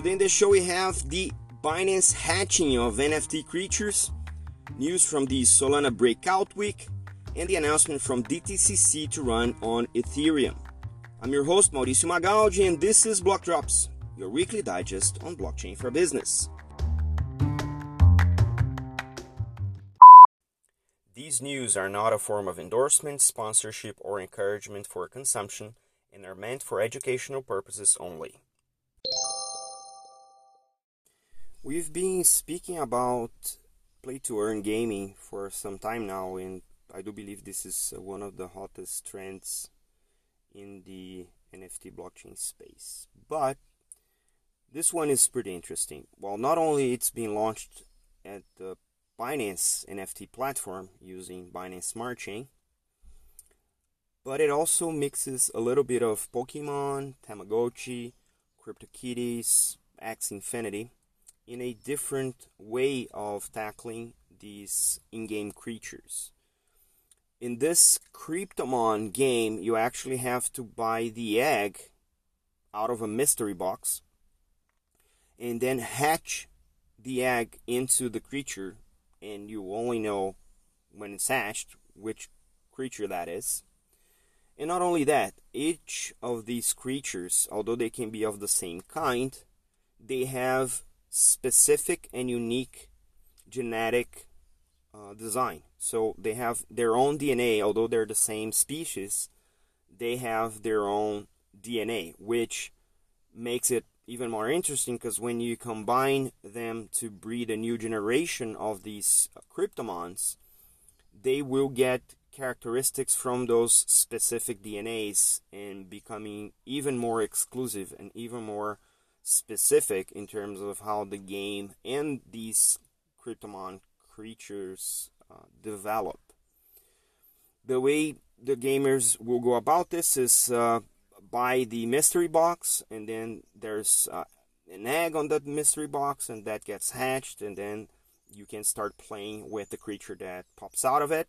Today in the show we have the Binance hatching of NFT creatures, news from the Solana breakout week, and the announcement from DTCC to run on Ethereum. I'm your host Mauricio Magaldi and this is Block Drops, your weekly digest on blockchain for business. These news are not a form of endorsement, sponsorship, or encouragement for consumption and are meant for educational purposes only. We've been speaking about play to earn gaming for some time now, and I do believe this is uh, one of the hottest trends in the NFT blockchain space. But this one is pretty interesting. Well, not only it's been launched at the Binance NFT platform using Binance Smart Chain, but it also mixes a little bit of Pokemon, Tamagotchi, CryptoKitties, Axie Infinity in a different way of tackling these in-game creatures. In this Cryptomon game, you actually have to buy the egg out of a mystery box and then hatch the egg into the creature and you only know when it's hatched which creature that is. And not only that, each of these creatures, although they can be of the same kind, they have specific and unique genetic uh, design. So they have their own DNA, although they're the same species, they have their own DNA, which makes it even more interesting because when you combine them to breed a new generation of these cryptomons, they will get characteristics from those specific DNAs and becoming even more exclusive and even more specific in terms of how the game and these Cryptomon creatures uh, develop. The way the gamers will go about this is uh, buy the mystery box, and then there's uh, an egg on that mystery box, and that gets hatched, and then you can start playing with the creature that pops out of it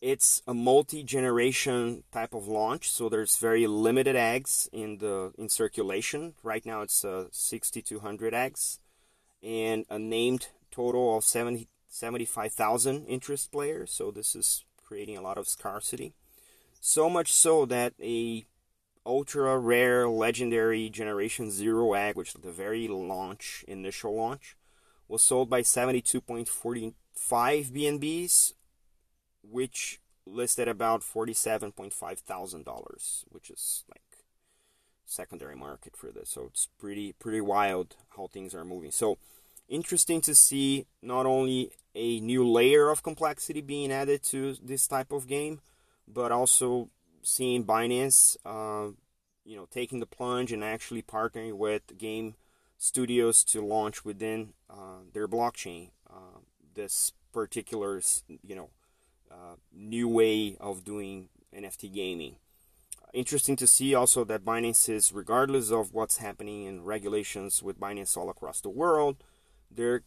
it's a multi-generation type of launch so there's very limited eggs in the in circulation. Right now it's uh, 6200 eggs and a named total of 70 75000 interest players so this is creating a lot of scarcity. So much so that a ultra rare legendary generation zero egg which the very launch initial launch was sold by 72.45 bnbs which listed about $47.5 thousand, which is like secondary market for this. So it's pretty pretty wild how things are moving. So interesting to see not only a new layer of complexity being added to this type of game, but also seeing Binance, uh, you know, taking the plunge and actually partnering with game studios to launch within uh, their blockchain uh, this particular, you know, uh, new way of doing NFT gaming. Interesting to see also that Binance is, regardless of what's happening in regulations with Binance all across the world, they're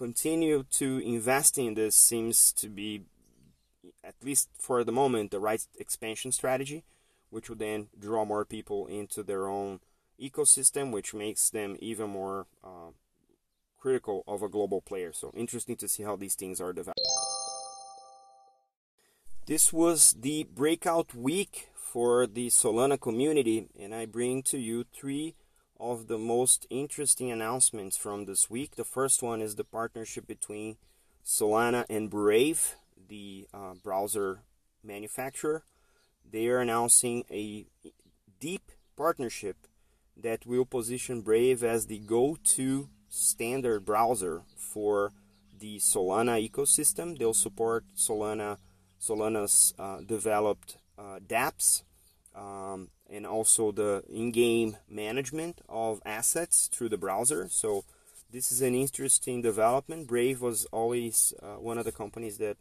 continue to invest in this seems to be, at least for the moment, the right expansion strategy, which would then draw more people into their own ecosystem, which makes them even more uh, critical of a global player. So interesting to see how these things are developed. This was the breakout week for the Solana community, and I bring to you three of the most interesting announcements from this week. The first one is the partnership between Solana and Brave, the uh, browser manufacturer. They are announcing a deep partnership that will position Brave as the go to standard browser for the Solana ecosystem. They'll support Solana Solana's uh, developed uh, dApps um, and also the in-game management of assets through the browser. So this is an interesting development. Brave was always uh, one of the companies that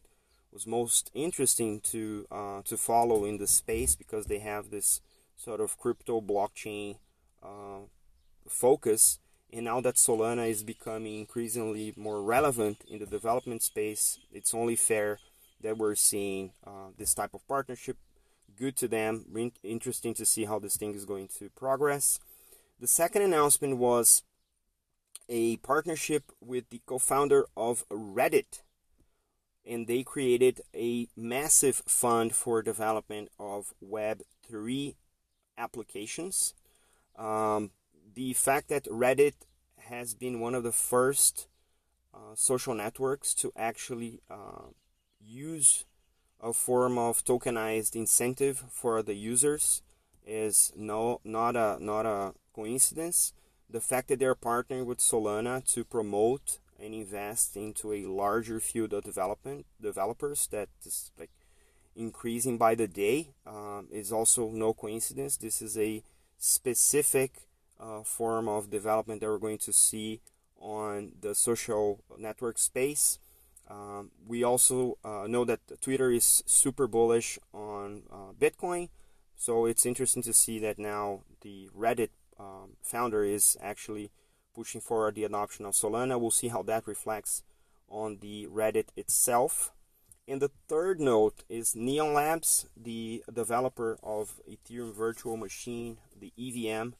was most interesting to uh, to follow in the space because they have this sort of crypto blockchain focus. And now that Solana is becoming increasingly more relevant in the development space, it's only fair that we're seeing uh, this type of partnership. Good to them. Interesting to see how this thing is going to progress. The second announcement was a partnership with the co-founder of Reddit, and they created a massive fund for development of Web3 applications. Um, the fact that Reddit has been one of the first uh, social networks to actually uh, use a form of tokenized incentive for the users is no not a not a coincidence. The fact that they're partnering with Solana to promote and invest into a larger field of development developers that is like increasing by the day um, is also no coincidence. This is a specific uh, form of development that we're going to see on the social network space. Um, we also uh, know that Twitter is super bullish on uh, Bitcoin, so it's interesting to see that now the Reddit um, founder is actually pushing for the adoption of Solana. We'll see how that reflects on the Reddit itself. And the third note is Neon Labs, the developer of Ethereum Virtual Machine, the EVM,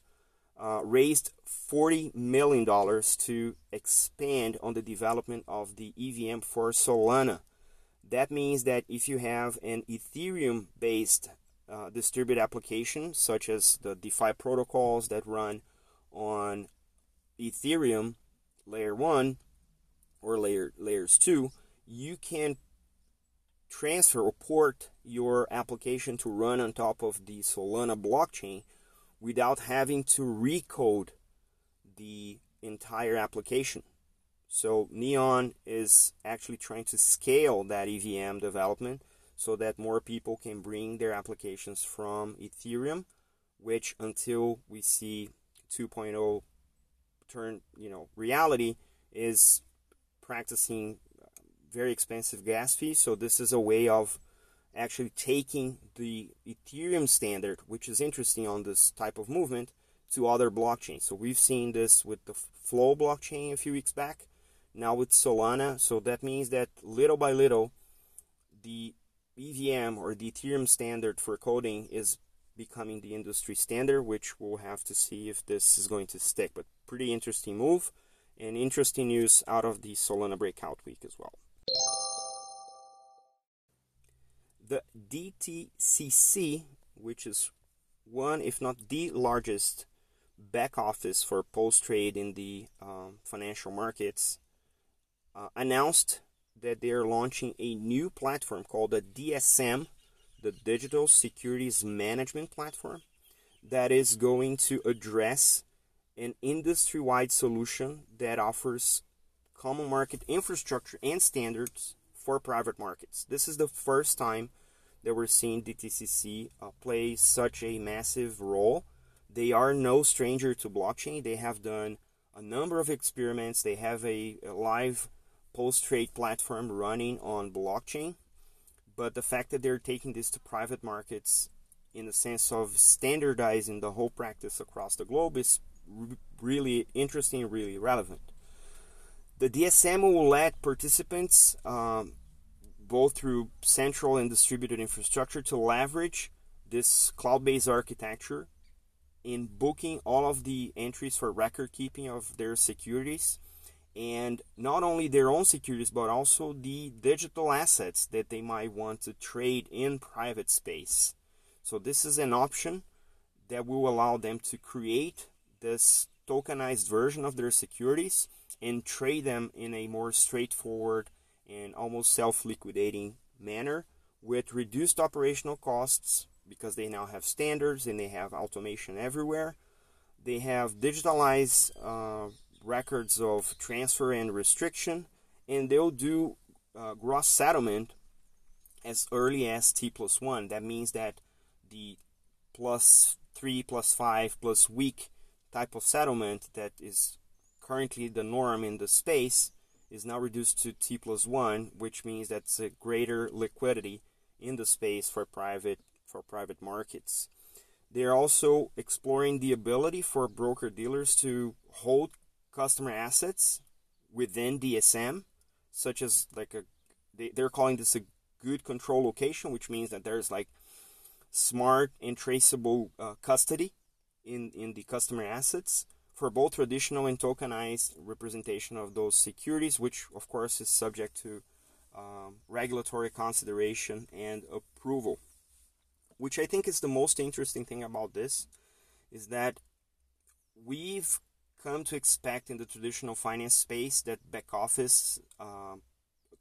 uh, raised $40 million to expand on the development of the EVM for Solana. That means that if you have an Ethereum based uh, distributed application, such as the DeFi protocols that run on Ethereum layer 1 or layer layers 2, you can transfer or port your application to run on top of the Solana blockchain without having to recode the entire application. So Neon is actually trying to scale that EVM development so that more people can bring their applications from Ethereum, which until we see 2.0 turn, you know, reality is practicing very expensive gas fees. So this is a way of actually taking the Ethereum standard, which is interesting on this type of movement, to other blockchains. So we've seen this with the Flow blockchain a few weeks back, now with Solana. So that means that little by little, the EVM or the Ethereum standard for coding is becoming the industry standard, which we'll have to see if this is going to stick. But pretty interesting move and interesting news out of the Solana breakout week as well. The DTCC, which is one, if not the largest back office for post trade in the um, financial markets, uh, announced that they are launching a new platform called the DSM, the Digital Securities Management Platform, that is going to address an industry wide solution that offers common market infrastructure and standards for private markets. This is the first time that we're seeing DTCC uh, play such a massive role. They are no stranger to blockchain. They have done a number of experiments. They have a, a live post trade platform running on blockchain. But the fact that they're taking this to private markets in the sense of standardizing the whole practice across the globe is really interesting, really relevant. The DSM will let participants um, both through central and distributed infrastructure to leverage this cloud-based architecture in booking all of the entries for record keeping of their securities and not only their own securities but also the digital assets that they might want to trade in private space. So this is an option that will allow them to create this tokenized version of their securities and trade them in a more straightforward and almost self-liquidating manner with reduced operational costs because they now have standards and they have automation everywhere. They have digitalized uh, records of transfer and restriction, and they'll do uh, gross settlement as early as T plus one. That means that the plus three, plus five, plus week type of settlement that is currently the norm in the space is now reduced to T plus 1, which means that's a greater liquidity in the space for private for private markets. They're also exploring the ability for broker dealers to hold customer assets within DSM, such as like a they, they're calling this a good control location, which means that there's like smart and traceable uh, custody in, in the customer assets for both traditional and tokenized representation of those securities, which of course is subject to um, regulatory consideration and approval. Which I think is the most interesting thing about this is that we've come to expect in the traditional finance space that back office uh,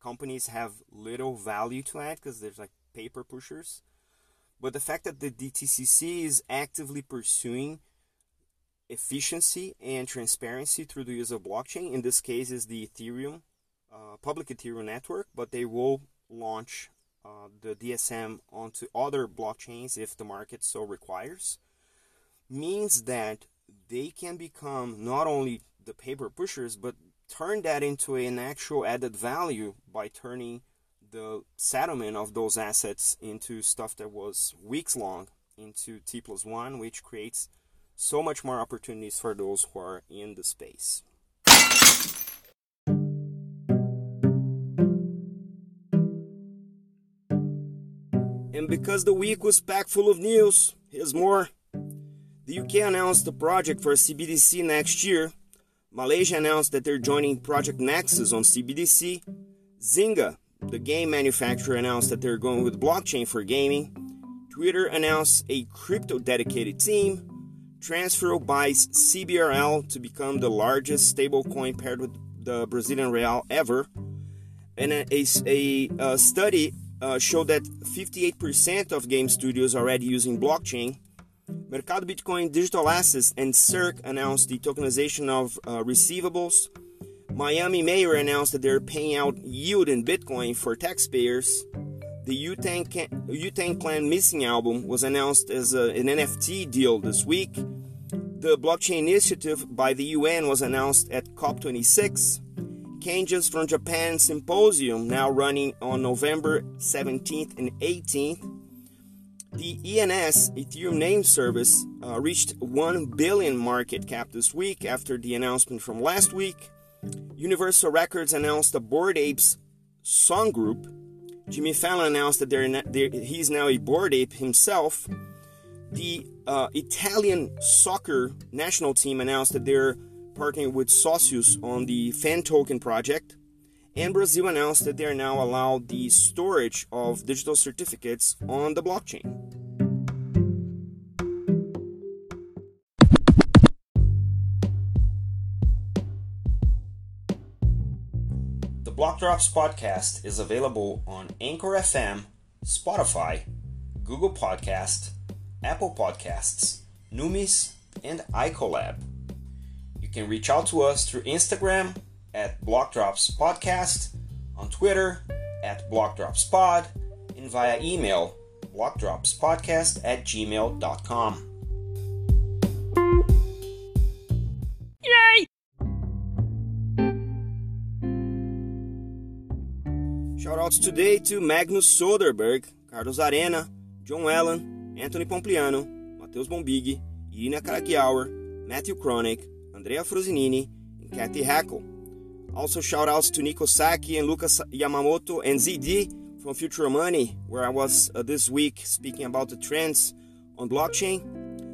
companies have little value to add because there's like paper pushers. But the fact that the DTCC is actively pursuing efficiency and transparency through the use of blockchain, in this case is the Ethereum, uh, public Ethereum network, but they will launch uh, the DSM onto other blockchains if the market so requires, means that they can become not only the paper pushers, but turn that into an actual added value by turning the settlement of those assets into stuff that was weeks long into T plus one, which creates so much more opportunities for those who are in the space. And because the week was packed full of news, here's more. The UK announced the project for CBDC next year. Malaysia announced that they're joining Project Nexus on CBDC. Zynga, the game manufacturer, announced that they're going with blockchain for gaming. Twitter announced a crypto dedicated team. Transfero buys CBRL to become the largest stablecoin paired with the Brazilian real ever. And a, a, a study uh, showed that 58% of game studios are already using blockchain. Mercado Bitcoin Digital Assets and CERC announced the tokenization of uh, receivables. Miami Mayor announced that they're paying out yield in Bitcoin for taxpayers. The Wu-Tang Clan Missing album was announced as a, an NFT deal this week. The blockchain initiative by the UN was announced at COP26. Kanges from Japan Symposium now running on November 17th and 18th. The ENS Ethereum name service uh, reached 1 billion market cap this week after the announcement from last week. Universal Records announced the Bored Apes song group. Jimmy Fallon announced that they're, they're, he's now a Bored Ape himself. The uh, Italian soccer national team announced that they're partnering with Socios on the Fan Token project and Brazil announced that they are now allowed the storage of digital certificates on the blockchain. The Block Drops podcast is available on Anchor FM, Spotify, Google Podcast, Apple Podcasts, Numis, and iColab. You can reach out to us through Instagram at Block Drops Podcast, on Twitter at BlockdropsPod, and via email blockdropspodcast at gmail.com. Shoutouts today to Magnus Soderberg, Carlos Arena, John Allen, Anthony Pompliano, Matheus Bombig, Irina Karakiauer, Matthew Kronick, Andrea Frosinini, and Cathy Hackl. Also, shout outs to Nico Saki and Lucas Yamamoto and ZD from Future Money, where I was uh, this week speaking about the trends on blockchain.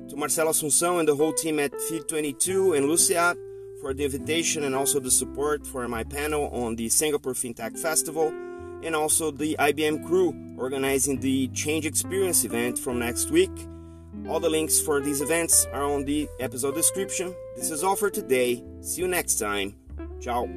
To Marcelo Assunção and the whole team at Feed22 and Lucia for the invitation and also the support for my panel on the Singapore FinTech Festival, and also the IBM crew organizing the Change Experience event from next week. All the links for these events are on the episode description. This is all for today. See you next time. Ciao.